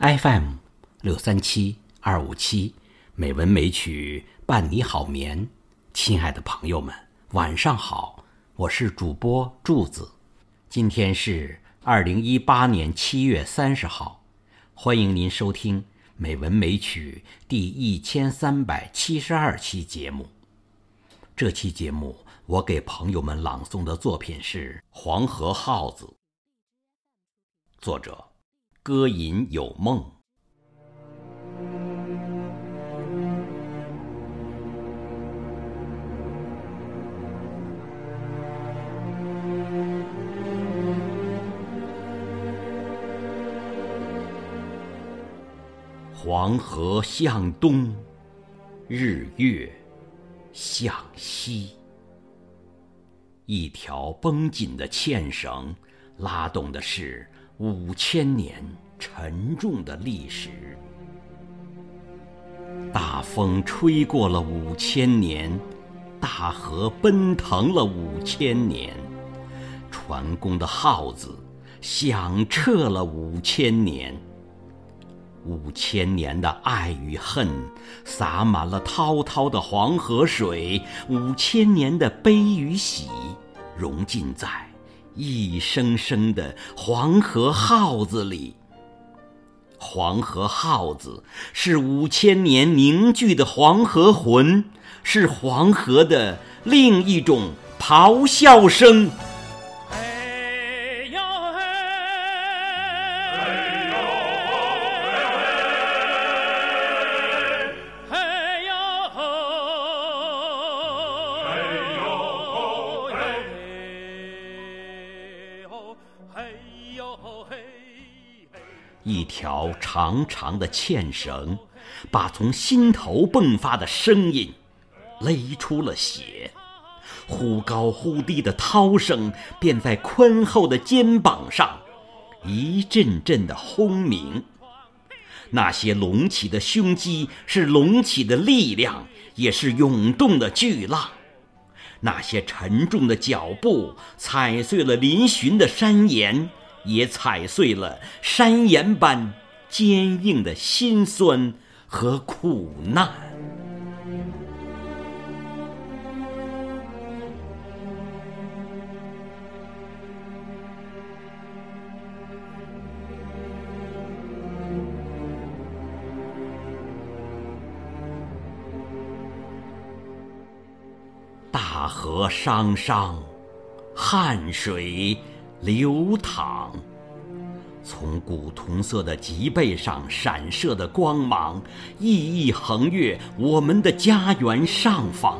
FM 六三七二五七，美文美曲伴你好眠。亲爱的朋友们，晚上好，我是主播柱子。今天是二零一八年七月三十号，欢迎您收听《美文美曲》第一千三百七十二期节目。这期节目，我给朋友们朗诵的作品是《黄河号子》，作者歌吟有梦。黄河向东，日月向西。一条绷紧的纤绳，拉动的是五千年沉重的历史。大风吹过了五千年，大河奔腾了五千年，船工的号子响彻了五千年。五千年的爱与恨，洒满了滔滔的黄河水；五千年的悲与喜，融进在一声声的黄河号子里。黄河号子是五千年凝聚的黄河魂，是黄河的另一种咆哮声。一条长长的纤绳，把从心头迸发的声音勒出了血，忽高忽低的涛声便在宽厚的肩膀上一阵阵的轰鸣。那些隆起的胸肌是隆起的力量，也是涌动的巨浪；那些沉重的脚步踩碎了嶙峋的山岩。也踩碎了山岩般坚硬的辛酸和苦难。大河汤汤，汉水。流淌，从古铜色的脊背上闪射的光芒，熠熠横越我们的家园上方。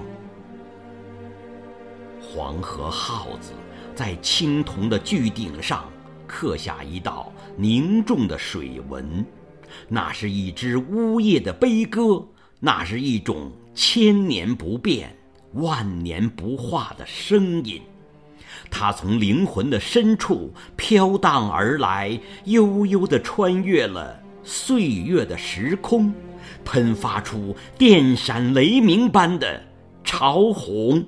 黄河号子在青铜的巨鼎上刻下一道凝重的水纹，那是一支呜咽的悲歌，那是一种千年不变、万年不化的声音。它从灵魂的深处飘荡而来，悠悠地穿越了岁月的时空，喷发出电闪雷鸣般的潮红。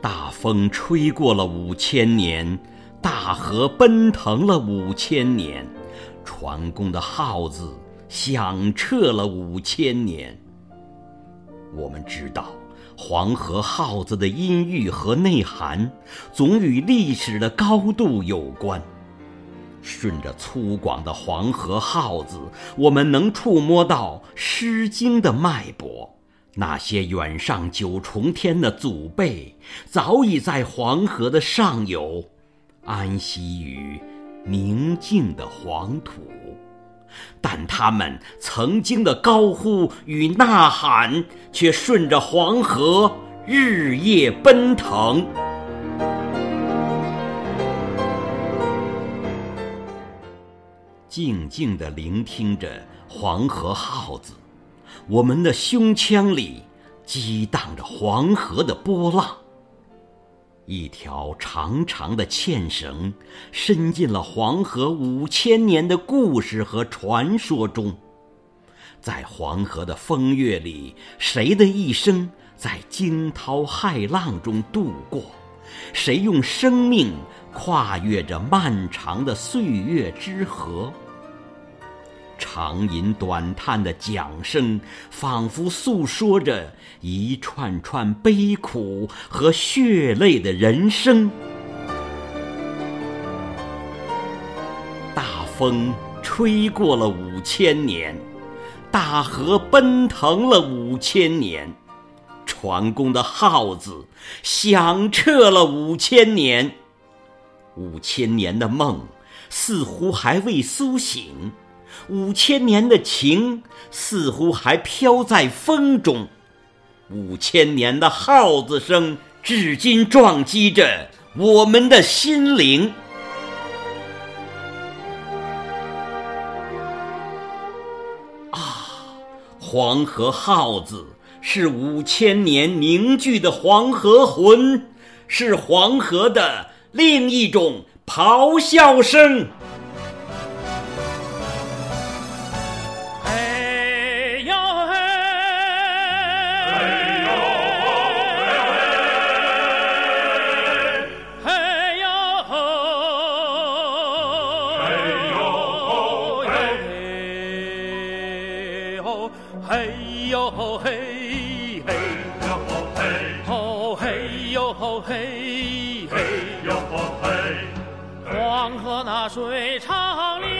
大风吹过了五千年，大河奔腾了五千年，船工的号子。响彻了五千年。我们知道，黄河号子的音域和内涵，总与历史的高度有关。顺着粗犷的黄河号子，我们能触摸到《诗经》的脉搏。那些远上九重天的祖辈，早已在黄河的上游，安息于宁静的黄土。但他们曾经的高呼与呐喊，却顺着黄河日夜奔腾。静静地聆听着黄河号子，我们的胸腔里激荡着黄河的波浪。一条长长的纤绳，伸进了黄河五千年的故事和传说中。在黄河的风月里，谁的一生在惊涛骇浪中度过？谁用生命跨越着漫长的岁月之河？长吟短叹的桨声，仿佛诉说着一串串悲苦和血泪的人生。大风吹过了五千年，大河奔腾了五千年，船工的号子响彻了五千年。五千年的梦似乎还未苏醒。五千年的情似乎还飘在风中，五千年的号子声至今撞击着我们的心灵。啊，黄河号子是五千年凝聚的黄河魂，是黄河的另一种咆哮声。嘿呦嘿嘿，吼嘿哟嘿嘿，黄河那水长流。